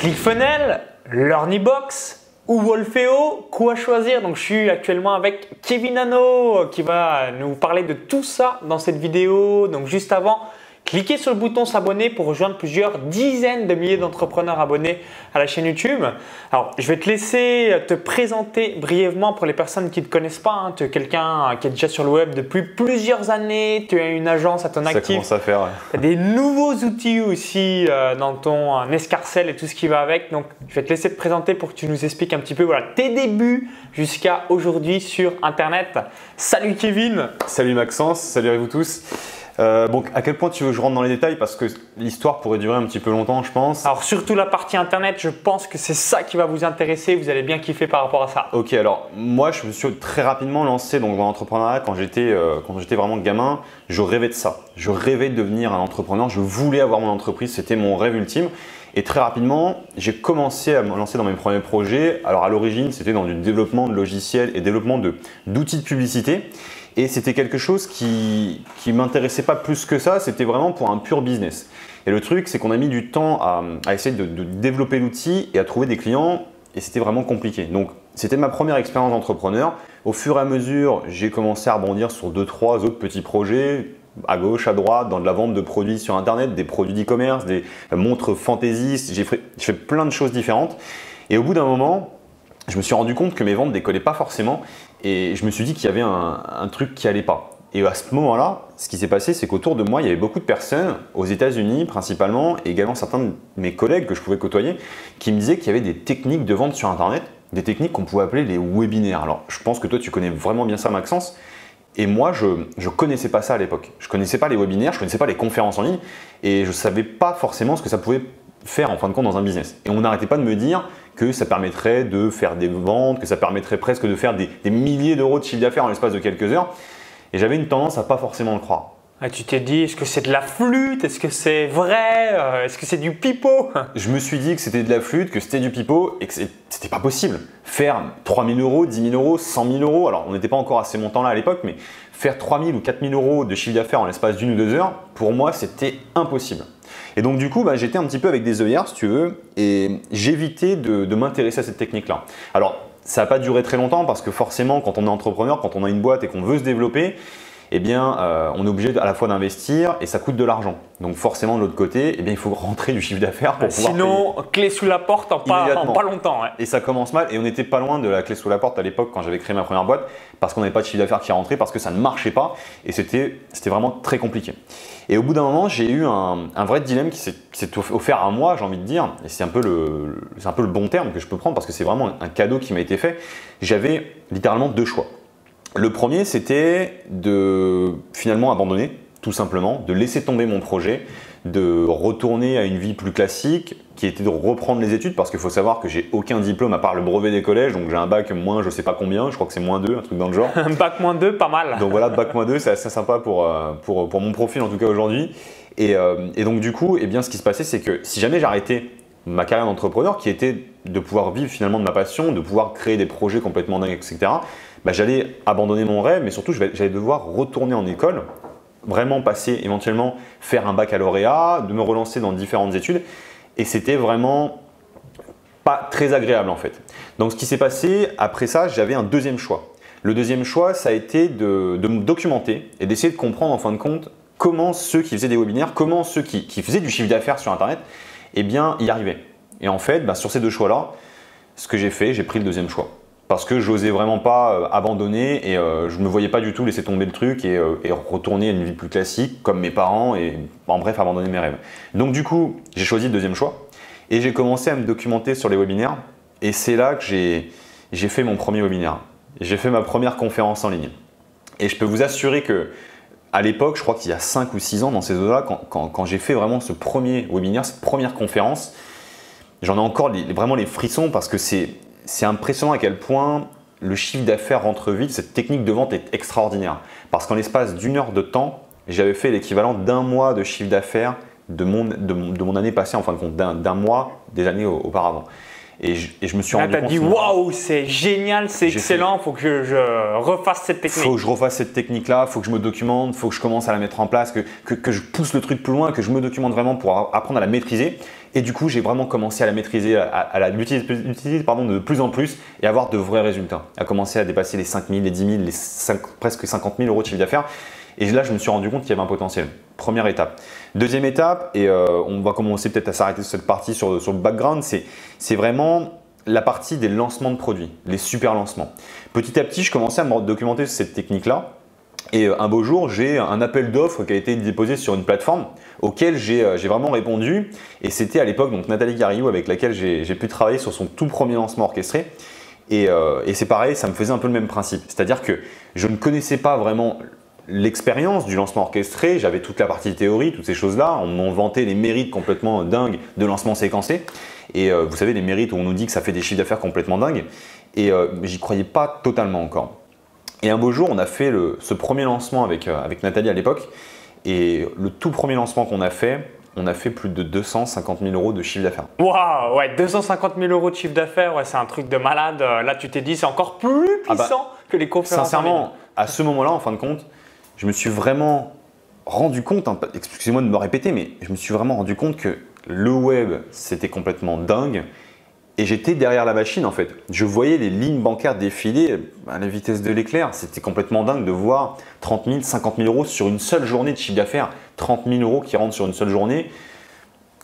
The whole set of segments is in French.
ClickFunnels, LearnyBox ou Wolfeo, quoi choisir Donc je suis actuellement avec Kevin Hano qui va nous parler de tout ça dans cette vidéo. Donc juste avant, Cliquez sur le bouton s'abonner pour rejoindre plusieurs dizaines de milliers d'entrepreneurs abonnés à la chaîne YouTube. Alors, je vais te laisser te présenter brièvement pour les personnes qui ne te connaissent pas. Hein. Tu es quelqu'un qui est déjà sur le web depuis plusieurs années. Tu as une agence à ton actif. Ça commence à faire. Tu as des nouveaux outils aussi euh, dans ton euh, escarcelle et tout ce qui va avec. Donc, je vais te laisser te présenter pour que tu nous expliques un petit peu voilà, tes débuts jusqu'à aujourd'hui sur Internet. Salut Kevin. Salut Maxence. Salut à vous tous. Euh, bon, à quel point tu veux que je rentre dans les détails? Parce que l'histoire pourrait durer un petit peu longtemps, je pense. Alors, surtout la partie internet, je pense que c'est ça qui va vous intéresser. Vous allez bien kiffer par rapport à ça. Ok, alors moi, je me suis très rapidement lancé donc, dans l'entrepreneuriat quand j'étais euh, quand j'étais vraiment gamin. Je rêvais de ça. Je rêvais de devenir un entrepreneur. Je voulais avoir mon entreprise. C'était mon rêve ultime. Et très rapidement, j'ai commencé à me lancer dans mes premiers projets. Alors, à l'origine, c'était dans du développement de logiciels et développement d'outils de publicité. Et c'était quelque chose qui ne m'intéressait pas plus que ça, c'était vraiment pour un pur business. Et le truc, c'est qu'on a mis du temps à, essayer de, développer l'outil et à trouver des clients, et c'était vraiment compliqué. Donc, c'était ma première expérience d'entrepreneur. Au fur et à mesure, j'ai commencé à rebondir sur deux, trois autres petits projets, à gauche, à droite, dans de la vente de produits sur Internet, des produits d'e-commerce, des montres fantaisistes. J'ai fait, fait, plein de choses différentes. Et au bout d'un moment, je me suis rendu compte que mes ventes ne décollaient pas forcément et je me suis dit qu'il y avait un, truc qui allait pas. Et à ce moment-là, ce qui s'est passé, c'est qu'autour de moi, il y avait beaucoup de personnes, aux États-Unis principalement, et également certains de mes collègues que je pouvais côtoyer, qui me disaient qu'il y avait des techniques de vente sur Internet, des techniques qu'on pouvait appeler les webinaires. Alors, je pense que toi, tu connais vraiment bien ça, Maxence. Et moi, je ne connaissais pas ça à l'époque. Je ne connaissais pas les webinaires, je ne connaissais pas les conférences en ligne, et je ne savais pas forcément ce que ça pouvait faire en fin de compte dans un business. Et on n'arrêtait pas de me dire que ça permettrait de faire des ventes, que ça permettrait presque de faire des, milliers d'euros de chiffre d'affaires en l'espace de quelques heures. Et j'avais une tendance à pas forcément le croire. Ah, tu t'es dit, est-ce que c'est de la flûte? Est-ce que c'est vrai? Euh, Est-ce que c'est du pipeau? Je me suis dit que c'était de la flûte, que c'était du pipeau et que c'était pas possible. Faire 3 000 euros, 10 000 euros, 100 000 euros, alors on n'était pas encore à ces montants-là à l'époque, mais faire 3 000 ou 4 000 euros de chiffre d'affaires en l'espace d'une ou deux heures, pour moi, c'était impossible. Et donc du coup, bah, j'étais un petit peu avec des œillères, si tu veux, et j'évitais de, m'intéresser à cette technique-là. Alors, ça n'a pas duré très longtemps parce que forcément, quand on est entrepreneur, quand on a une boîte et qu'on veut se développer, eh bien, euh, on est obligé à la fois d'investir et ça coûte de l'argent. Donc forcément, de l'autre côté, eh bien, il faut rentrer du chiffre d'affaires pour pouvoir Sinon, clé sous la porte en pas, pas longtemps. Et ça commence mal. Et on n'était pas loin de la clé sous la porte à l'époque quand j'avais créé ma première boîte parce qu'on n'avait pas de chiffre d'affaires qui rentrait, parce que ça ne marchait pas et c'était vraiment très compliqué. Et au bout d'un moment, j'ai eu un, vrai dilemme qui s'est offert à moi, j'ai envie de dire, et c'est un, peu le, un peu le bon terme que je peux prendre parce que c'est vraiment un cadeau qui m'a été fait. J'avais littéralement deux choix. Le premier, c'était de finalement abandonner, tout simplement, de laisser tomber mon projet, de retourner à une vie plus classique, qui était de reprendre les études, parce qu'il faut savoir que j'ai aucun diplôme à part le brevet des collèges, donc j'ai un bac moins je sais pas combien, je crois que c'est moins 2, un truc dans le genre. Un bac moins 2, pas mal. Donc voilà, bac moins 2, c'est assez sympa pour, euh, pour, pour, mon profil en tout cas aujourd'hui. Et, euh, et, donc du coup, eh bien, ce qui se passait, c'est que si jamais j'arrêtais ma carrière d'entrepreneur, qui était de pouvoir vivre finalement de ma passion, de pouvoir créer des projets complètement dingues, etc., bah, j'allais abandonner mon rêve, mais surtout j'allais devoir retourner en école, vraiment passer éventuellement faire un baccalauréat, de me relancer dans différentes études. Et c'était vraiment pas très agréable en fait. Donc ce qui s'est passé, après ça, j'avais un deuxième choix. Le deuxième choix, ça a été de, me documenter et d'essayer de comprendre en fin de compte comment ceux qui faisaient des webinaires, comment ceux qui, faisaient du chiffre d'affaires sur Internet, eh bien, y arrivaient. Et en fait, bah, sur ces deux choix-là, ce que j'ai fait, j'ai pris le deuxième choix parce que j'osais vraiment pas euh, abandonner et euh, je me voyais pas du tout laisser tomber le truc euh, et, retourner à une vie plus classique comme mes parents et en bref abandonner mes rêves. Donc du coup, j'ai choisi le deuxième choix et j'ai commencé à me documenter sur les webinaires et c'est là que j'ai fait mon premier webinaire. J'ai fait ma première conférence en ligne. Et je peux vous assurer que à l'époque, je crois qu'il y a 5 ou 6 ans dans ces eaux-là, quand, j'ai fait vraiment ce premier webinaire, cette première conférence, j'en ai encore vraiment les frissons parce que c'est impressionnant à quel point le chiffre d'affaires rentre vite, cette technique de vente est extraordinaire. Parce qu'en l'espace d'une heure de temps, j'avais fait l'équivalent d'un mois de chiffre d'affaires de mon, de, mon, année passée, en fin de compte, d'un mois des années auparavant. Et je, et je me suis Là, rendu as compte. dit waouh, c'est génial, c'est excellent, faut que je, je refasse cette technique. faut que je refasse cette technique-là, faut que je me documente, faut que je commence à la mettre en place, que, que, que je pousse le truc plus loin, que je me documente vraiment pour apprendre à la maîtriser. Et du coup, j'ai vraiment commencé à la maîtriser, à, à la l'utiliser pardon, de plus en plus et avoir de vrais résultats. À commencer à dépasser les 5 000, les 10 000, les cinq- presque 50 000 euros de chiffre d'affaires. Et là, je me suis rendu compte qu'il y avait un potentiel. Première étape. Deuxième étape, et euh, on va commencer peut-être à s'arrêter sur cette partie sur, le background, c'est vraiment la partie des lancements de produits, les super lancements. Petit à petit, je commençais à me documenter sur cette technique-là. Et euh, un beau jour, j'ai un appel d'offres qui a été déposé sur une plateforme auquel j'ai euh, vraiment répondu. Et c'était à l'époque donc Nathalie Garriou avec laquelle j'ai pu travailler sur son tout premier lancement orchestré. Et c'est pareil, ça me faisait un peu le même principe. C'est-à-dire que je ne connaissais pas vraiment l'expérience du lancement orchestré, j'avais toute la partie théorie, toutes ces choses-là. On m'en vantait les mérites complètement dingues de lancement séquencé. Et euh, vous savez, les mérites où on nous dit que ça fait des chiffres d'affaires complètement dingues. Et euh, j'y croyais pas totalement encore. Et un beau jour, on a fait le- ce premier lancement avec, euh, avec Nathalie à l'époque. Et le tout premier lancement qu'on a fait, on a fait plus de 250 000 euros de chiffre d'affaires. Waouh, ouais, 250 000 euros de chiffre d'affaires, ouais, c'est un truc de malade. Là, tu t'es dit, c'est encore plus Ah bah, puissant que les conférences. Sincèrement, à ce moment-là, en fin de compte, je me suis vraiment rendu compte, hein, excusez-moi de me répéter, mais je me suis vraiment rendu compte que le web, c'était complètement dingue. Et j'étais derrière la machine en fait. Je voyais les lignes bancaires défiler à la vitesse de l'éclair. C'était complètement dingue de voir 30 000, 50 000 euros sur une seule journée de chiffre d'affaires. 30 000 euros qui rentrent sur une seule journée.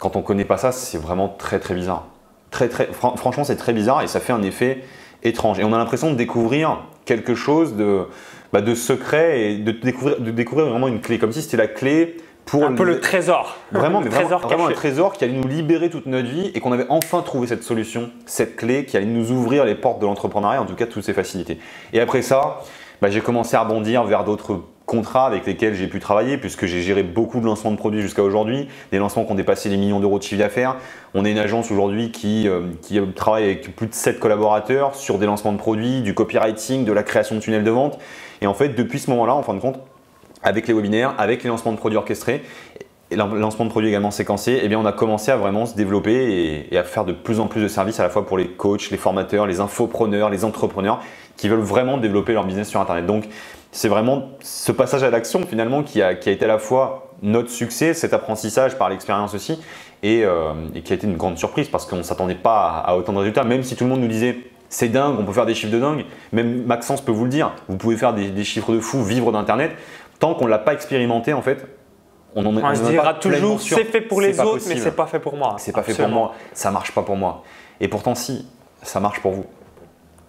Quand on ne connaît pas ça, c'est vraiment très très bizarre. Franchement, c'est très bizarre et ça fait un effet étrange. Et on a l'impression de découvrir quelque chose de, bah, de secret et de découvrir, de découvrir vraiment une clé. Comme si c'était la clé pour Un peu le trésor. Vraiment, le mais trésor vraiment un trésor qui allait nous libérer toute notre vie et qu'on avait enfin trouvé cette solution, cette clé qui allait nous ouvrir les portes de l'entrepreneuriat, en tout cas toutes ces facilités. Et après ça, bah, j'ai commencé à rebondir vers d'autres contrats avec lesquels j'ai pu travailler puisque j'ai géré beaucoup de lancements de produits jusqu'à aujourd'hui, des lancements qui ont dépassé les millions d'euros de chiffre d'affaires. On est une agence aujourd'hui qui, euh, travaille avec plus de 7 collaborateurs sur des lancements de produits, du copywriting, de la création de tunnels de vente. Et en fait, depuis ce moment-là, en fin de compte, avec les webinaires, avec les lancements de produits orchestrés et lancement de produits également séquencés, eh bien, on a commencé à vraiment se développer et, et à faire de plus en plus de services à la fois pour les coachs, les formateurs, les infopreneurs, les entrepreneurs qui veulent vraiment développer leur business sur Internet. Donc, c'est vraiment ce passage à l'action finalement qui a, qui a été à la fois notre succès, cet apprentissage par l'expérience aussi, et, euh, et qui a été une grande surprise parce qu'on ne s'attendait pas à, à autant de résultats, même si tout le monde nous disait c'est dingue, on peut faire des chiffres de dingue, même Maxence peut vous le dire, vous pouvez faire des, des chiffres de fou, vivre d'Internet, tant qu'on ne l'a pas expérimenté en fait, on en est On on se en dira toujours, c'est fait pour les autres, possible. mais c'est pas fait pour moi. C'est pas fait pour moi, ça marche pas pour moi. Et pourtant si, ça marche pour vous.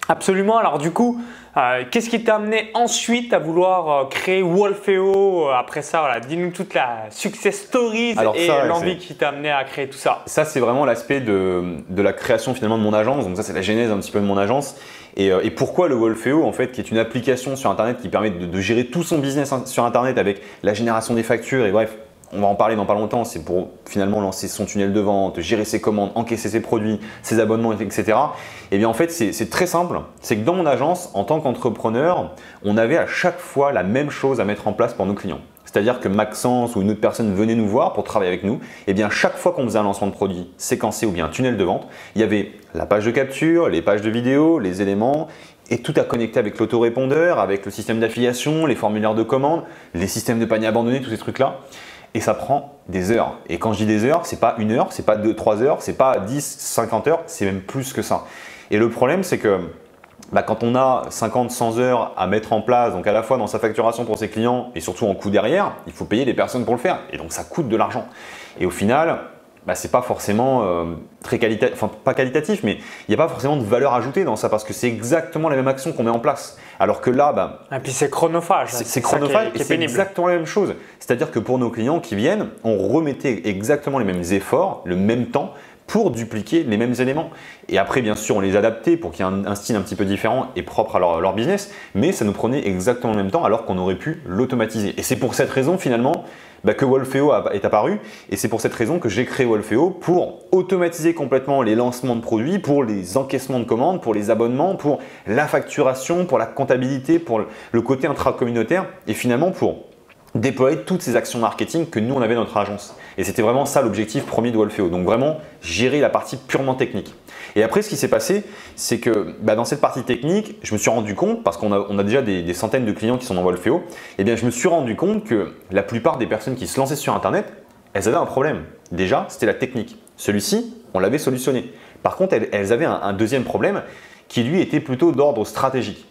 Absolument. Alors du coup, euh, qu'est-ce qui t'a amené ensuite à vouloir euh, créer Wolfeo euh, après ça voilà, Dis-nous toute la success stories Alors et l'envie qui t'a amené à créer tout ça. Ça, c'est vraiment l'aspect de, de la création finalement de mon agence. Donc ça, c'est la genèse un petit peu de mon agence. Et, et pourquoi le Wolfeo, en fait, qui est une application sur Internet qui permet de, de gérer tout son business in- sur Internet avec la génération des factures et bref, on va en parler dans pas longtemps. C'est pour finalement lancer son tunnel de vente, gérer ses commandes, encaisser ses produits, ses abonnements, etc. Et bien en fait, c'est très simple. C'est que dans mon agence, en tant qu'entrepreneur, on avait à chaque fois la même chose à mettre en place pour nos clients. C'est-à-dire que Maxence ou une autre personne venait nous voir pour travailler avec nous. Et bien chaque fois qu'on faisait un lancement de produit séquencé ou bien un tunnel de vente, il y avait la page de capture, les pages de vidéo, les éléments, et tout à connecter avec l'autorépondeur, avec le système d'affiliation, les formulaires de commande, les systèmes de panier abandonnés, tous ces trucs-là. Et ça prend des heures. Et quand je dis des heures, c'est pas une heure, c'est pas deux, trois heures, c'est pas 10, 50 heures, c'est même plus que ça. Et le problème, c'est que bah, quand on a 50, 100 heures à mettre en place, donc à la fois dans sa facturation pour ses clients et surtout en coût derrière, il faut payer des personnes pour le faire. Et donc ça coûte de l'argent. Et au final, bah, c'est pas forcément euh, très qualitatif, enfin pas qualitatif, mais il n'y a pas forcément de valeur ajoutée dans ça parce que c'est exactement la même action qu'on met en place. Alors que là, bah, Et puis c'est chronophage. c'est qui est- chronophage et est c'est exactement la même chose. C'est-à-dire que pour nos clients qui viennent, on remettait exactement les mêmes efforts, le même temps pour dupliquer les mêmes éléments. Et après, bien sûr, on les adaptait pour qu'il y ait un, style un petit peu différent et propre à leur, business, mais ça nous prenait exactement le même temps alors qu'on aurait pu l'automatiser. Et c'est pour cette raison, finalement, bah, que Wolfeo est apparu. Et c'est pour cette raison que j'ai créé Wolfeo pour automatiser complètement les lancements de produits, pour les encaissements de commandes, pour les abonnements, pour la facturation, pour la comptabilité, pour le- le côté intracommunautaire et finalement pour déployer toutes ces actions marketing que nous on avait dans notre agence. Et c'était vraiment ça l'objectif premier de Wolfeo. Donc vraiment gérer la partie purement technique. Et après, ce qui s'est passé, c'est que bah, dans cette partie technique, je me suis rendu compte, parce qu'on a, déjà des, centaines de clients qui sont dans Wolfeo, et eh bien je me suis rendu compte que la plupart des personnes qui se lançaient sur Internet, elles avaient un problème. Déjà, c'était la technique. Celui-ci, on l'avait solutionné. Par contre, elles, avaient un deuxième problème qui lui était plutôt d'ordre stratégique.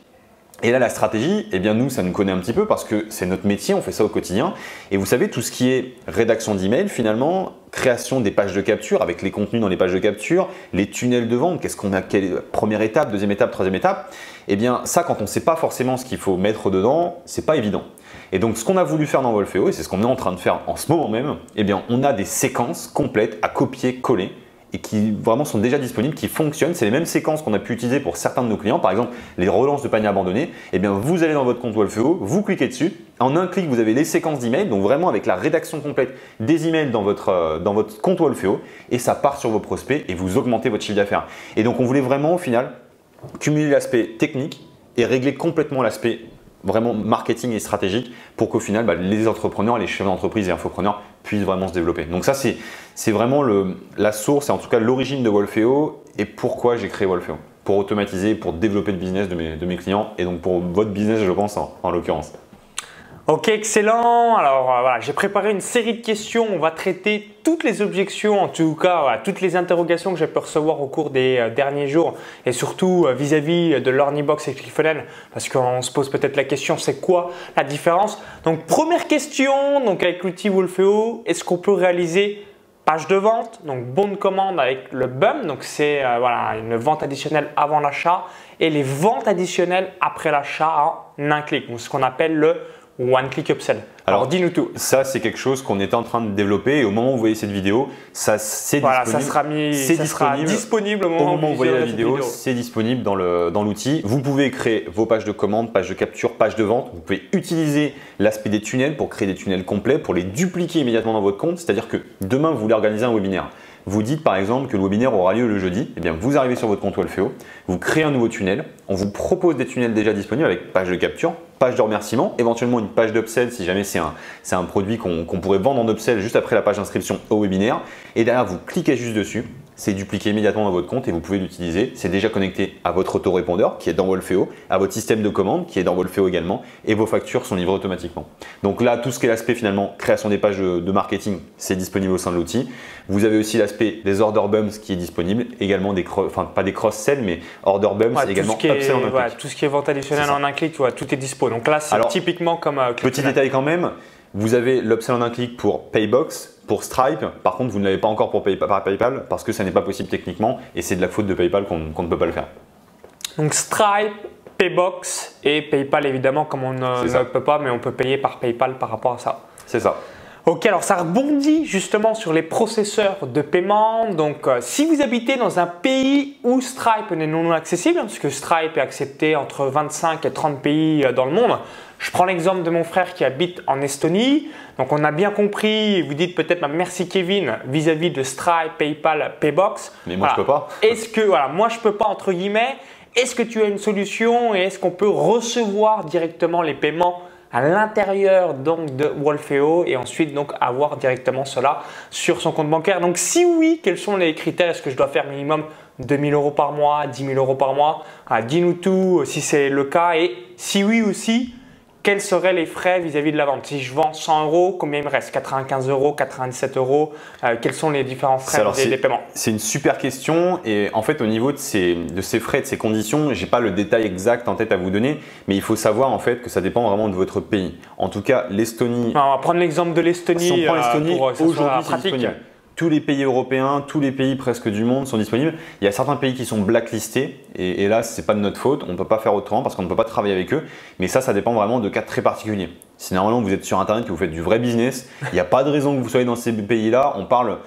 Et là, la stratégie, eh bien nous, ça nous connaît un petit peu parce que c'est notre métier, on fait ça au quotidien. Et vous savez, tout ce qui est rédaction d'email, finalement, création des pages de capture avec les contenus dans les pages de capture, les tunnels de vente, qu'est-ce qu'on a, quelle première étape, deuxième étape, troisième étape, eh bien ça, quand on ne sait pas forcément ce qu'il faut mettre dedans, c'est pas évident. Et donc, ce qu'on a voulu faire dans Wolfeo, et c'est ce qu'on est en train de faire en ce moment même, eh bien, on a des séquences complètes à copier-coller et qui vraiment sont déjà disponibles, qui fonctionnent. C'est les mêmes séquences qu'on a pu utiliser pour certains de nos clients, par exemple les relances de panier abandonné. Eh bien, vous allez dans votre compte Wolfeo, vous cliquez dessus. En un clic, vous avez les séquences d'emails, donc vraiment avec la rédaction complète des emails dans votre, euh, dans votre compte Wolfeo, et ça part sur vos prospects et vous augmentez votre chiffre d'affaires. Et donc, on voulait vraiment au final cumuler l'aspect technique et régler complètement l'aspect vraiment marketing et stratégique pour qu'au final, bah, les entrepreneurs, les chefs d'entreprise et infopreneurs puissent vraiment se développer. Donc ça, c'est vraiment la source et en tout cas l'origine de Wolfeo et pourquoi j'ai créé Wolfeo. Pour automatiser, pour développer le business de mes, de mes clients et donc pour votre business, je pense, en l'occurrence. Ok, excellent. Alors euh, voilà, j'ai préparé une série de questions. On va traiter toutes les objections, en tout cas toutes les interrogations que j'ai pu recevoir au cours des euh, derniers jours et surtout euh, vis-à-vis de l'Ornibox et Cliffonen parce qu'on se pose peut-être la question c'est quoi la différence? Donc première question, donc avec l'outil Wolfeo, est-ce qu'on peut réaliser page de vente, donc bon de commande avec le BUM, donc c'est voilà, une vente additionnelle avant l'achat et les ventes additionnelles après l'achat en un clic, donc ce qu'on appelle le One Click Upsell. Alors, dis-nous tout. Ça, c'est quelque chose qu'on est en train de développer et au moment où vous voyez cette vidéo, ça c'est voilà, disponible. Ça sera, mis, ça disponible. Sera disponible au moment, où, vous voyez la vidéo. C'est disponible dans l'outil. Dans vous pouvez créer vos pages de commande, pages de capture, pages de vente. Vous pouvez utiliser l'aspect des tunnels pour créer des tunnels complets, pour les dupliquer immédiatement dans votre compte. C'est-à-dire que demain, vous voulez organiser un webinaire. Vous dites par exemple que le webinaire aura lieu le jeudi, eh bien vous arrivez sur votre compte Wolfeo, vous créez un nouveau tunnel, on vous propose des tunnels déjà disponibles avec page de capture, page de remerciement, éventuellement une page d'upsell si jamais c'est un, produit qu'on pourrait vendre en upsell juste après la page d'inscription au webinaire. Et derrière, vous cliquez juste dessus, c'est dupliqué immédiatement dans votre compte et vous pouvez l'utiliser. C'est déjà connecté à votre autorépondeur qui est dans Wolfeo, à votre système de commande qui est dans Wolfeo également et vos factures sont livrées automatiquement. Donc là, tout ce qui est l'aspect finalement création des pages de, marketing, c'est disponible au sein de l'outil. Vous avez aussi l'aspect des order bums qui est disponible, également des, enfin pas des cross-sell mais order bums également tout ce, qui est, tout ce qui est vente additionnelle en un clic, tout est dispo. Donc là, c'est typiquement comme. Euh, petit détail quand même, vous avez l'upsell en un clic pour Paybox, pour Stripe. Par contre, vous ne l'avez pas encore pour PayPal parce que ça n'est pas possible techniquement et c'est de la faute de PayPal qu'on ne peut pas le faire. Donc Stripe, Paybox et PayPal évidemment, comme on ne, peut pas, mais on peut payer par PayPal par rapport à ça. C'est ça. Ok, alors ça rebondit justement sur les processeurs de paiement. Donc, euh, si vous habitez dans un pays où Stripe n'est non accessible, parce que Stripe est accepté entre 25 et 30 pays euh, dans le monde, je prends l'exemple de mon frère qui habite en Estonie. Donc, on a bien compris, vous dites peut-être bah, merci Kevin vis-à-vis de Stripe, PayPal, Paybox. Mais moi, je peux pas. Est-ce que, voilà, moi, je peux pas, entre guillemets. Est-ce que tu as une solution et est-ce qu'on peut recevoir directement les paiements à l'intérieur donc de Wolfeo et ensuite donc avoir directement cela sur son compte bancaire. Donc si oui, quels sont les critères? Est-ce que je dois faire minimum 2000 euros par mois, 10 000 euros par mois? Ah, Dis-nous tout si c'est le cas. Et si oui aussi, quels seraient les frais vis-à-vis de la vente? Si je vends 100 euros, combien il me reste? 95 euros, 97 euros euh, Quels sont les différents frais des, paiements? C'est une super question et en fait au niveau de ces, de ces frais, de ces conditions, j'ai pas le détail exact en tête à vous donner, mais il faut savoir en fait que ça dépend vraiment de votre pays. En tout cas, l'Estonie. On va prendre l'exemple de l'Estonie. Si on prend l'Estonie, euh, aujourd'hui c'est disponible tous les pays européens, tous les pays presque du monde sont disponibles. Il y a certains pays qui sont blacklistés et, là, ce n'est pas de notre faute. On ne peut pas faire autrement parce qu'on ne peut pas travailler avec eux. Mais ça, ça dépend vraiment de cas très particuliers. Si normalement vous êtes sur Internet et que vous faites du vrai business, il n'y a pas de raison que vous soyez dans ces pays-là. On parle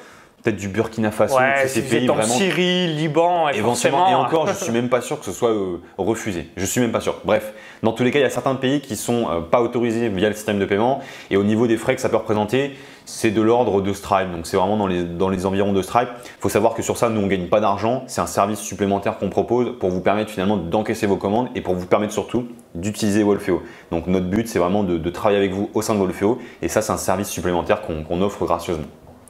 peut-être du Burkina Faso, ouais, ces pays vraiment. Syrie, Liban, éventuellement. Et encore, je suis même pas sûr que ce soit euh, refusé. Je suis même pas sûr. Bref, dans tous les cas, il y a certains pays qui sont euh, pas autorisés via le système de paiement. Et au niveau des frais que ça peut représenter, c'est de l'ordre de Stripe. Donc c'est vraiment dans les, dans les environs de Stripe. Il faut savoir que sur ça, nous on gagne pas d'argent. C'est un service supplémentaire qu'on propose pour vous permettre finalement d'encaisser vos commandes et pour vous permettre surtout d'utiliser Wolfeo. Donc notre but, c'est vraiment de, travailler avec vous au sein de Wolfeo. Et ça, c'est un service supplémentaire qu'on offre gracieusement.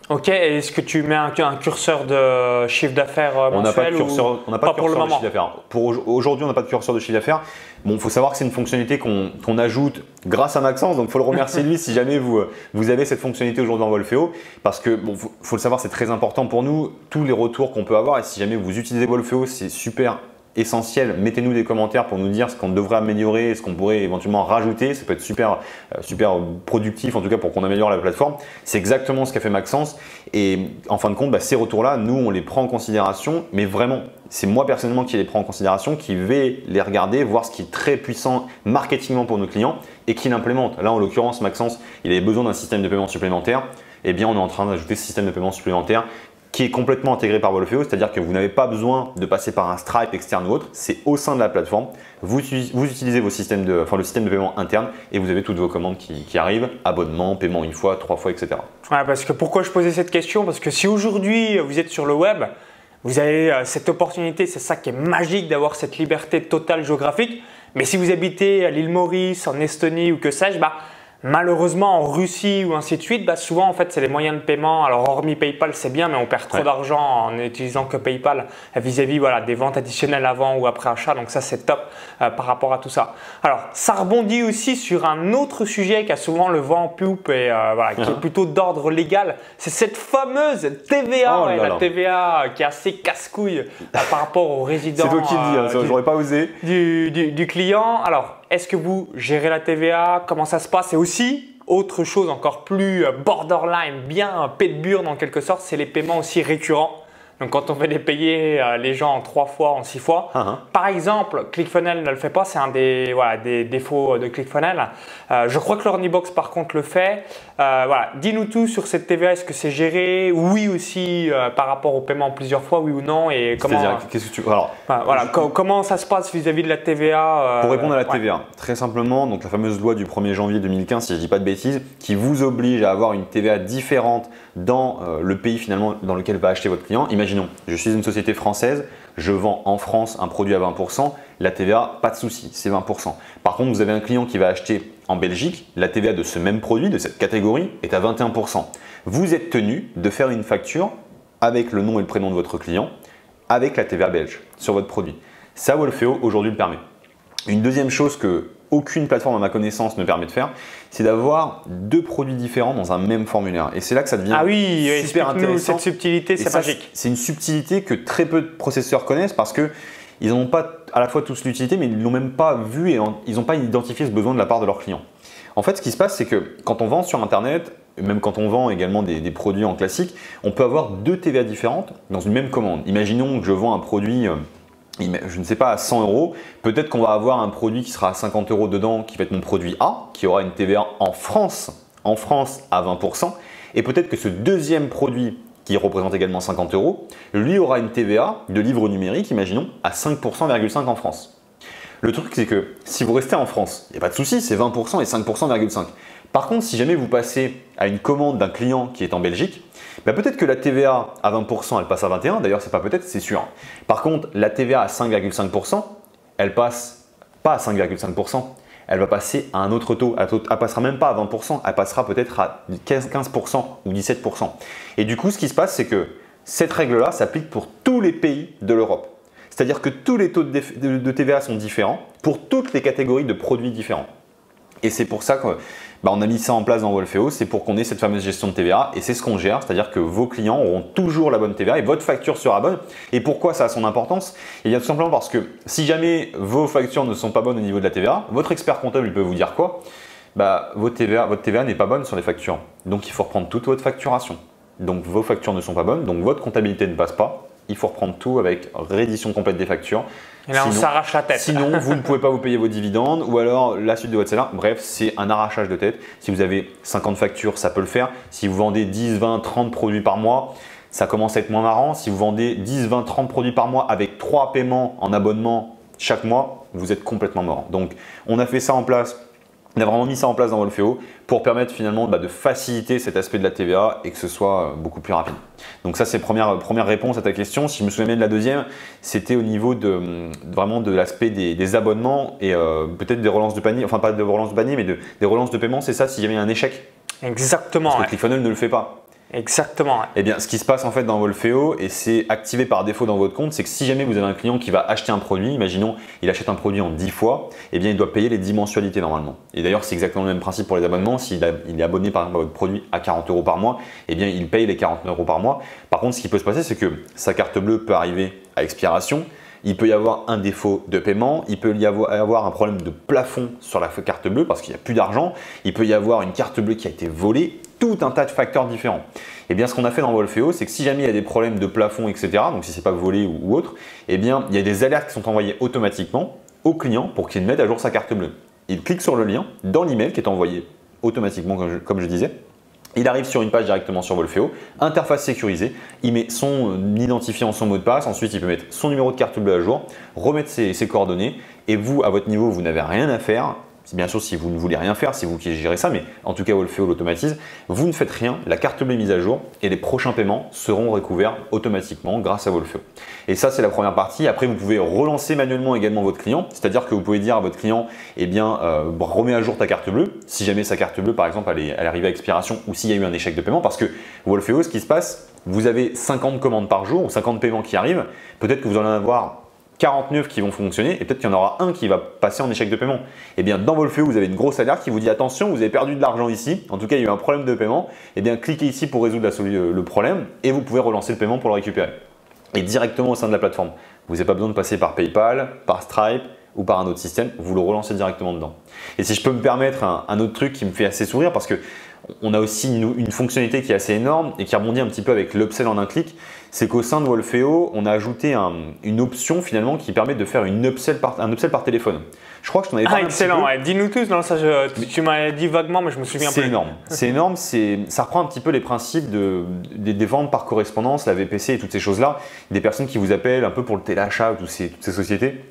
Ok, est-ce que tu mets un, curseur de chiffre d'affaires mensuel On n'a pas de curseur, on n'a pas, de curseur de chiffre d'affaires. Pour aujourd'hui, on n'a pas de curseur de chiffre d'affaires. Bon, il faut savoir que c'est une fonctionnalité qu'on ajoute grâce à Maxence, donc il faut le remercier lui si jamais vous, vous avez cette fonctionnalité aujourd'hui dans Wolfeo, parce que bon, faut, faut le savoir, c'est très important pour nous, tous les retours qu'on peut avoir, et si jamais vous utilisez Wolfeo, c'est super essentiel. Mettez-nous des commentaires pour nous dire ce qu'on devrait améliorer, ce qu'on pourrait éventuellement rajouter. Ça peut être super, euh, super productif en tout cas pour qu'on améliore la plateforme. C'est exactement ce qu'a fait Maxence. Et en fin de compte, bah, ces retours-là, nous, on les prend en considération. Mais vraiment, c'est moi personnellement qui les prends en considération, qui vais les regarder, voir ce qui est très puissant marketingement pour nos clients et qui l'implémente. Là, en l'occurrence, Maxence, il avait besoin d'un système de paiement supplémentaire. Eh bien, on est en train d'ajouter ce système de paiement supplémentaire est complètement intégré par Wolfeo, c'est-à-dire que vous n'avez pas besoin de passer par un Stripe externe ou autre, c'est au sein de la plateforme. Vous, utilisez vos systèmes de, enfin, le système de paiement interne et vous avez toutes vos commandes qui, arrivent, abonnement, paiement une fois, trois fois, etc. Ouais, parce que pourquoi je posais cette question? Parce que si aujourd'hui vous êtes sur le web, vous avez euh, cette opportunité, c'est ça qui est magique d'avoir cette liberté totale géographique. Mais si vous habitez à l'île Maurice, en Estonie ou que sais-je, bah, Malheureusement, en Russie ou ainsi de suite, bah souvent en fait c'est les moyens de paiement. Alors hormis PayPal, c'est bien, mais on perd trop d'argent en n'utilisant que PayPal vis-à-vis voilà des ventes additionnelles avant ou après achat. Donc ça c'est top euh, par rapport à tout ça. Alors ça rebondit aussi sur un autre sujet qui a souvent le vent en poupe et euh, voilà, qui est uh-huh. plutôt d'ordre légal. C'est cette fameuse TVA, oh la TVA qui est assez casse-couille euh, par rapport aux résidents. c'est toi qui le dis, hein, j'aurais pas osé. Du, du, du client. Alors est-ce que vous gérez la TVA Comment ça se passe? Et aussi, autre chose encore plus euh, borderline, bien pédburne en quelque sorte, c'est les paiements aussi récurrents. Donc quand on veut les payer euh, les gens en trois fois, en six fois, uh-huh. par exemple, ClickFunnels ne le fait pas, c'est un des, voilà, des défauts de ClickFunnels. Euh, je crois que l'Ornibox par contre le fait. Euh, voilà, dis-nous tout sur cette TVA, est-ce que c'est géré? Oui aussi par rapport au paiement plusieurs fois, oui ou non Et comment qu'est-ce que tu alors voilà, comment ça se passe vis-à-vis de la TVA Pour répondre à la TVA, très simplement, donc la fameuse loi du 1er janvier 2015, si je dis pas de bêtises, qui vous oblige à avoir une TVA différente dans le pays finalement dans lequel va acheter votre client. Imaginons, je suis une société française, je vends en France un produit à 20%, la TVA, pas de souci, c'est 20%. Par contre, vous avez un client qui va acheter en Belgique, la TVA de ce même produit, de cette catégorie, est à 21%. Vous êtes tenu de faire une facture avec le nom et le prénom de votre client, avec la TVA belge sur votre produit. Ça, Wolfeo aujourd'hui le permet. Une deuxième chose que aucune plateforme à ma connaissance ne permet de faire, c'est d'avoir deux produits différents dans un même formulaire. Et c'est là que ça devient ah oui, super intéressant. Cette subtilité, c'est magique. C'est une subtilité que très peu de processeurs connaissent parce que ils n'ont pas à la fois tous l'utilité, mais ils l'ont même pas vu et ils n'ont pas identifié ce besoin de la part de leurs clients. En fait, ce qui se passe, c'est que quand on vend sur Internet, même quand on vend également des, des, produits en classique, on peut avoir deux TVA différentes dans une même commande. Imaginons que je vends un produit euh, je ne sais pas, à 100 euros, peut-être qu'on va avoir un produit qui sera à 50 euros dedans, qui va être mon produit A, qui aura une TVA en France, en France à 20%, et peut-être que ce deuxième produit qui représente également 50 euros, lui aura une TVA de livre numérique, imaginons, à 5%,5 en France. Le truc, c'est que si vous restez en France, il n'y a pas de souci, c'est 20% et 5%,5. Par contre, si jamais vous passez à une commande d'un client qui est en Belgique, bah, peut-être que la TVA à 20%, elle passe à 21%, d'ailleurs c'est pas peut-être, c'est sûr. Par contre, la TVA à 5,5%, elle passe pas à 5,5%, elle va passer à un autre taux, elle passera même pas à 20%, elle passera peut-être à 15% ou 17%. Et du coup, ce qui se passe, c'est que cette règle-là s'applique pour tous les pays de l'Europe. C'est-à-dire que tous les taux de TVA sont différents pour toutes les catégories de produits différents. Et c'est pour ça qu'on bah, a mis ça en place dans Wolfeo, c'est pour qu'on ait cette fameuse gestion de TVA et c'est ce qu'on gère, c'est-à-dire que vos clients auront toujours la bonne TVA et votre facture sera bonne. Et pourquoi ça a son importance? Il y a tout simplement parce que si jamais vos factures ne sont pas bonnes au niveau de la TVA, votre expert comptable il peut vous dire quoi? Bah, votre TVA, votre TVA n'est pas bonne sur les factures. Donc il faut reprendre toute votre facturation. Donc vos factures ne sont pas bonnes, donc votre comptabilité ne passe pas il faut reprendre tout avec réédition complète des factures. Et là, on s'arrache la tête. sinon, vous ne pouvez pas vous payer vos dividendes ou alors la suite de votre salaire. Bref, c'est un arrachage de tête. Si vous avez 50 factures, ça peut le faire. Si vous vendez 10, 20, 30 produits par mois, ça commence à être moins marrant. Si vous vendez 10, 20, 30 produits par mois avec 3 paiements en abonnement chaque mois, vous êtes complètement mort. Donc, on a fait ça en place on a vraiment mis ça en place dans Wolfeo pour permettre finalement bah, de faciliter cet aspect de la TVA et que ce soit euh, beaucoup plus rapide. Donc ça c'est première, première réponse à ta question. Si je me souviens bien de la deuxième, c'était au niveau de, vraiment de l'aspect des, abonnements et euh, peut-être des relances de panier, enfin pas de relances de panier mais de, des relances de paiement, c'est ça s'il y avait un échec? Exactement. Parce que ClickFunnels ne le fait pas. Exactement. Eh bien, ce qui se passe en fait dans Wolfeo, et c'est activé par défaut dans votre compte, c'est que si jamais vous avez un client qui va acheter un produit, imaginons il achète un produit en 10 fois, eh bien il doit payer les 10 mensualités normalement. Et d'ailleurs, c'est exactement le même principe pour les abonnements. S'il est abonné par exemple à votre produit à 40 euros par mois, eh bien il paye les 40 euros par mois. Par contre, ce qui peut se passer, c'est que sa carte bleue peut arriver à expiration. Il peut y avoir un défaut de paiement, il peut y avoir un problème de plafond sur la carte bleue parce qu'il n'y a plus d'argent, il peut y avoir une carte bleue qui a été volée, tout un tas de facteurs différents. Et eh bien, ce qu'on a fait dans Wolfeo, c'est que si jamais il y a des problèmes de plafond, etc., donc si c'est pas volé ou, autre, eh bien, il y a des alertes qui sont envoyées automatiquement au client pour qu'il mette à jour sa carte bleue. Il clique sur le lien dans l'email qui est envoyé automatiquement, comme je, disais. Il arrive sur une page directement sur Wolfeo, interface sécurisée, il met son identifiant, son mot de passe, ensuite il peut mettre son numéro de carte bleue à jour, remettre ses coordonnées, et vous, à votre niveau, vous n'avez rien à faire, bien sûr si vous ne voulez rien faire, c'est vous qui gérez ça, mais en tout cas Wolfeo l'automatise, vous ne faites rien, la carte bleue est mise à jour et les prochains paiements seront recouverts automatiquement grâce à Wolfeo. Et ça c'est la première partie, après vous pouvez relancer manuellement également votre client, c'est-à-dire que vous pouvez dire à votre client, eh bien euh, remets à jour ta carte bleue, si jamais sa carte bleue par exemple elle est, elle arrivée à expiration ou s'il y a eu un échec de paiement, parce que Wolfeo ce qui se passe, vous avez 50 commandes par jour ou 50 paiements qui arrivent, peut-être que vous en allez avoir 49 qui vont fonctionner et peut-être qu'il y en aura un qui va passer en échec de paiement. Et eh bien dans Wolfeo, vous avez une grosse alerte qui vous dit attention, vous avez perdu de l'argent ici, en tout cas il y a eu un problème de paiement, et eh bien cliquez ici pour résoudre le problème et vous pouvez relancer le paiement pour le récupérer. Et directement au sein de la plateforme. Vous n'avez pas besoin de passer par PayPal, par Stripe ou par un autre système, vous le relancez directement dedans. Et si je peux me permettre un, autre truc qui me fait assez sourire parce que on a aussi une, fonctionnalité qui est assez énorme et qui rebondit un petit peu avec l'upsell en un clic, c'est qu'au sein de Wolfeo, on a ajouté une option finalement qui permet de faire une upsell par, un upsell par téléphone. Je crois que je t'en avais parlé. Ah, excellent, dis-nous tous, non, ça, tu m'as dit vaguement, mais je me souviens pas. C'est énorme, c'est énorme, ça reprend un petit peu les principes de, des, ventes par correspondance, la VPC et toutes ces choses-là. Des personnes qui vous appellent un peu pour le téléachat ou toutes ces sociétés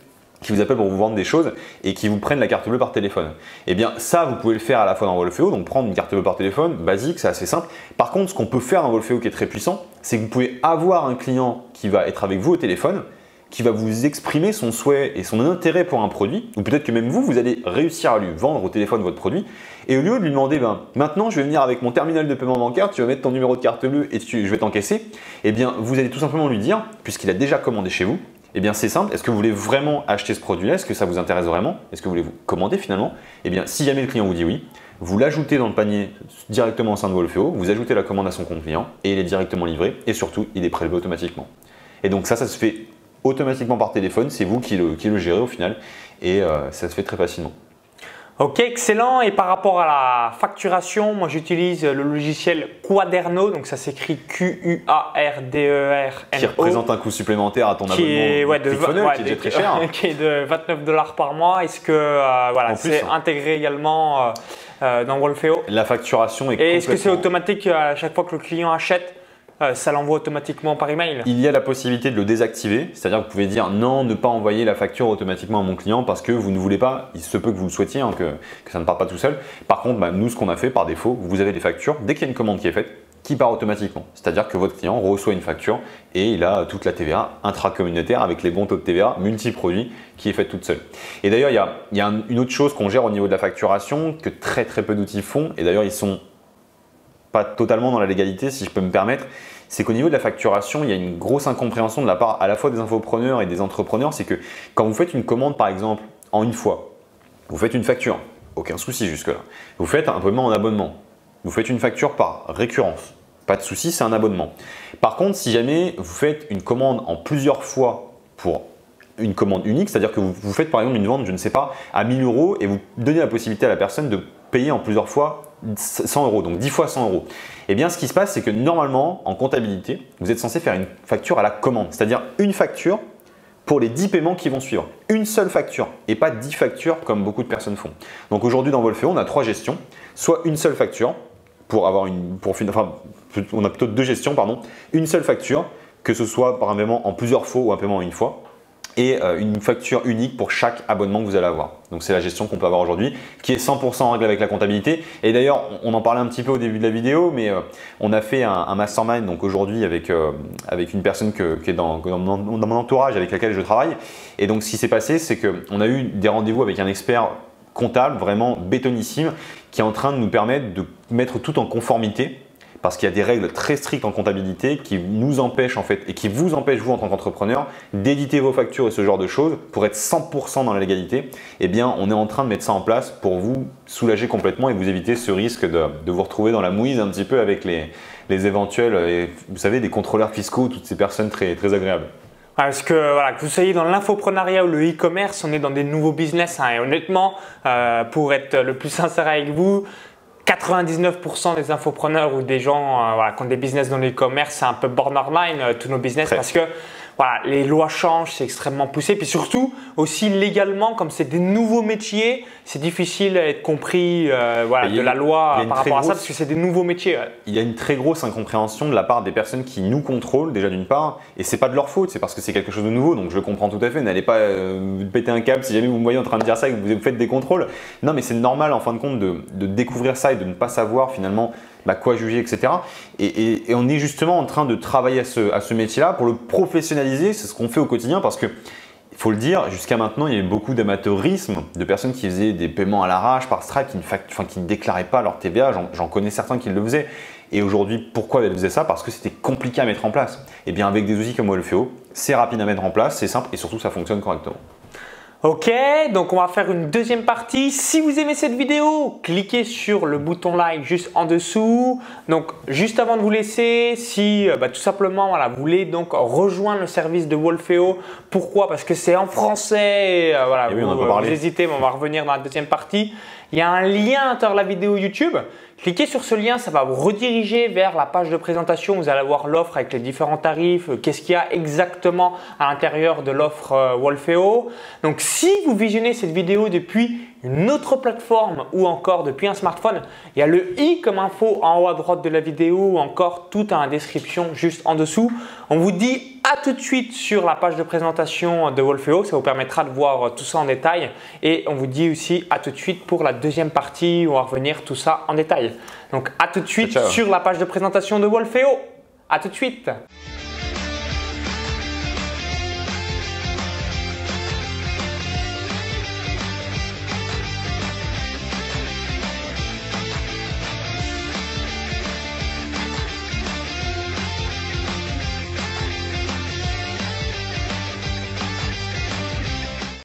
qui vous appellent pour vous vendre des choses et qui vous prennent la carte bleue par téléphone. Eh bien, ça, vous pouvez le faire à la fois dans Wolfeo, donc prendre une carte bleue par téléphone, basique, c'est assez simple. Par contre, ce qu'on peut faire dans Wolfeo qui est très puissant, c'est que vous pouvez avoir un client qui va être avec vous au téléphone, qui va vous exprimer son souhait et son intérêt pour un produit, ou peut-être que même vous, vous allez réussir à lui vendre au téléphone votre produit, et au lieu de lui demander, ben, maintenant je vais venir avec mon terminal de paiement bancaire, tu vas mettre ton numéro de carte bleue et je vais t'encaisser, eh bien vous allez tout simplement lui dire, puisqu'il a déjà commandé chez vous, eh bien, c'est simple. Est-ce que vous voulez vraiment acheter ce produit-là? Est-ce que ça vous intéresse vraiment? Est-ce que vous voulez vous commander finalement? Eh bien, si jamais le client vous dit oui, vous l'ajoutez dans le panier directement au sein de Wolfeo, vous ajoutez la commande à son compte client et il est directement livré et surtout, il est prélevé automatiquement. Et donc ça, ça se fait automatiquement par téléphone. C'est vous qui le, gérez au final et euh, ça se fait très facilement. Ok, excellent. Et par rapport à la facturation, moi j'utilise le logiciel Quaderno, donc ça s'écrit Q-U-A-R-D-E-R-N-O. Qui représente un coût supplémentaire à ton abonnement est, ouais, de, qui est déjà très cher. qui est de 29 dollars par mois. Est-ce que euh, voilà, c'est intégré également euh, euh, dans Wolfeo? La facturation est Et est-ce que c'est automatique à chaque fois que le client achète? Euh, ça l'envoie automatiquement par email Il y a la possibilité de le désactiver, c'est-à-dire que vous pouvez dire non, ne pas envoyer la facture automatiquement à mon client parce que vous ne voulez pas, il se peut que vous le souhaitiez, hein, que, ça ne part pas tout seul. Par contre, bah, nous, ce qu'on a fait par défaut, vous avez des factures, dès qu'il y a une commande qui est faite, qui part automatiquement. C'est-à-dire que votre client reçoit une facture et il a toute la TVA intracommunautaire avec les bons taux de TVA multi-produits qui est faite toute seule. Et d'ailleurs, il y a, une autre chose qu'on gère au niveau de la facturation que très très peu d'outils font et d'ailleurs ils sont pas totalement dans la légalité, si je peux me permettre, c'est qu'au niveau de la facturation, il y a une grosse incompréhension de la part à la fois des infopreneurs et des entrepreneurs. C'est que quand vous faites une commande, par exemple, en une fois, vous faites une facture, aucun souci jusque-là. Vous faites un paiement en abonnement, vous faites une facture par récurrence, pas de souci, c'est un abonnement. Par contre, si jamais vous faites une commande en plusieurs fois pour une commande unique, c'est-à-dire que vous, faites par exemple une vente, je ne sais pas, à 1000 euros et vous donnez la possibilité à la personne de payer en plusieurs fois 100 euros, donc 10 fois 100 euros. Eh bien, ce qui se passe, c'est que normalement, en comptabilité, vous êtes censé faire une facture à la commande, c'est-à-dire une facture pour les 10 paiements qui vont suivre. Une seule facture et pas 10 factures comme beaucoup de personnes font. Donc aujourd'hui, dans Wolfeo, on a trois gestions. Soit une seule facture pour avoir une. Pour, enfin, on a plutôt deux gestions, pardon. Une seule facture, que ce soit par un paiement en plusieurs fois ou un paiement en une fois et euh, une facture unique pour chaque abonnement que vous allez avoir. Donc c'est la gestion qu'on peut avoir aujourd'hui, qui est 100% en règle avec la comptabilité. Et d'ailleurs, on en parlait un petit peu au début de la vidéo, mais euh, on a fait un, mastermind donc aujourd'hui avec, euh, avec une personne qui est dans, dans, mon entourage avec laquelle je travaille. Et donc ce qui s'est passé, c'est qu'on a eu des rendez-vous avec un expert comptable vraiment bétonissime qui est en train de nous permettre de mettre tout en conformité parce qu'il y a des règles très strictes en comptabilité qui nous empêchent en fait et qui vous empêchent vous en tant qu'entrepreneur d'éditer vos factures et ce genre de choses pour être 100% dans la légalité. Eh bien, on est en train de mettre ça en place pour vous soulager complètement et vous éviter ce risque de, vous retrouver dans la mouise un petit peu avec les, éventuels, et, vous savez, des contrôleurs fiscaux, toutes ces personnes très, très agréables. Parce que, voilà, que vous soyez dans l'infoprenariat ou le e-commerce, on est dans des nouveaux business. Hein, et honnêtement, euh, pour être le plus sincère avec vous, 99% des infopreneurs ou des gens euh, voilà, qui ont des business dans l'e-commerce, c'est un peu borderline euh, tous nos business parce que voilà, les lois changent, c'est extrêmement poussé. Puis surtout, aussi légalement, comme c'est des nouveaux métiers, c'est difficile à être compris euh, voilà, de la loi par rapport à ça parce que c'est des nouveaux métiers. Il y a une très grosse incompréhension de la part des personnes qui nous contrôlent, déjà d'une part, et c'est pas de leur faute, c'est parce que c'est quelque chose de nouveau, donc je comprends tout à fait. N'allez pas euh, péter un câble si jamais vous me voyez en train de dire ça et que vous faites des contrôles. Non, mais c'est normal en fin de compte de, de découvrir ça et de ne pas savoir finalement bah, quoi juger, etc. Et, on est justement en train de travailler à ce, métier-là pour le professionnaliser. C'est ce qu'on fait au quotidien parce que il faut le dire, jusqu'à maintenant, il y avait beaucoup d'amateurisme, de personnes qui faisaient des paiements à l'arrache par Stripe, qui, ne déclaraient pas leur TVA. J'en connais certains qui le faisaient. Et aujourd'hui, pourquoi elles faisaient ça? Parce que c'était compliqué à mettre en place. Et eh bien avec des outils comme Wolfeo, c'est rapide à mettre en place, c'est simple et surtout ça fonctionne correctement. Ok, donc on va faire une deuxième partie. Si vous aimez cette vidéo, cliquez sur le bouton like juste en dessous. Donc juste avant de vous laisser, si euh, bah, tout simplement voilà, vous voulez donc rejoindre le service de Wolfeo, pourquoi? Parce que c'est en français. Euh, voilà, oui, vous, on vous hésitez, mais on va revenir dans la deuxième partie. Il y a un lien à l'intérieur de la vidéo YouTube. Cliquez sur ce lien, ça va vous rediriger vers la page de présentation. Vous allez voir l'offre avec les différents tarifs, qu'est-ce qu'il y a exactement à l'intérieur de l'offre euh, Wolfeo. Donc si vous visionnez cette vidéo depuis une autre plateforme ou encore depuis un smartphone, il y a le i comme info en haut à droite de la vidéo ou encore tout en description juste en dessous. On vous dit à tout de suite sur la page de présentation de Wolfeo, ça vous permettra de voir tout ça en détail et on vous dit aussi à tout de suite pour la deuxième partie où on va revenir tout ça en détail. Donc à tout de suite sur la page de présentation de Wolfeo. À tout de suite.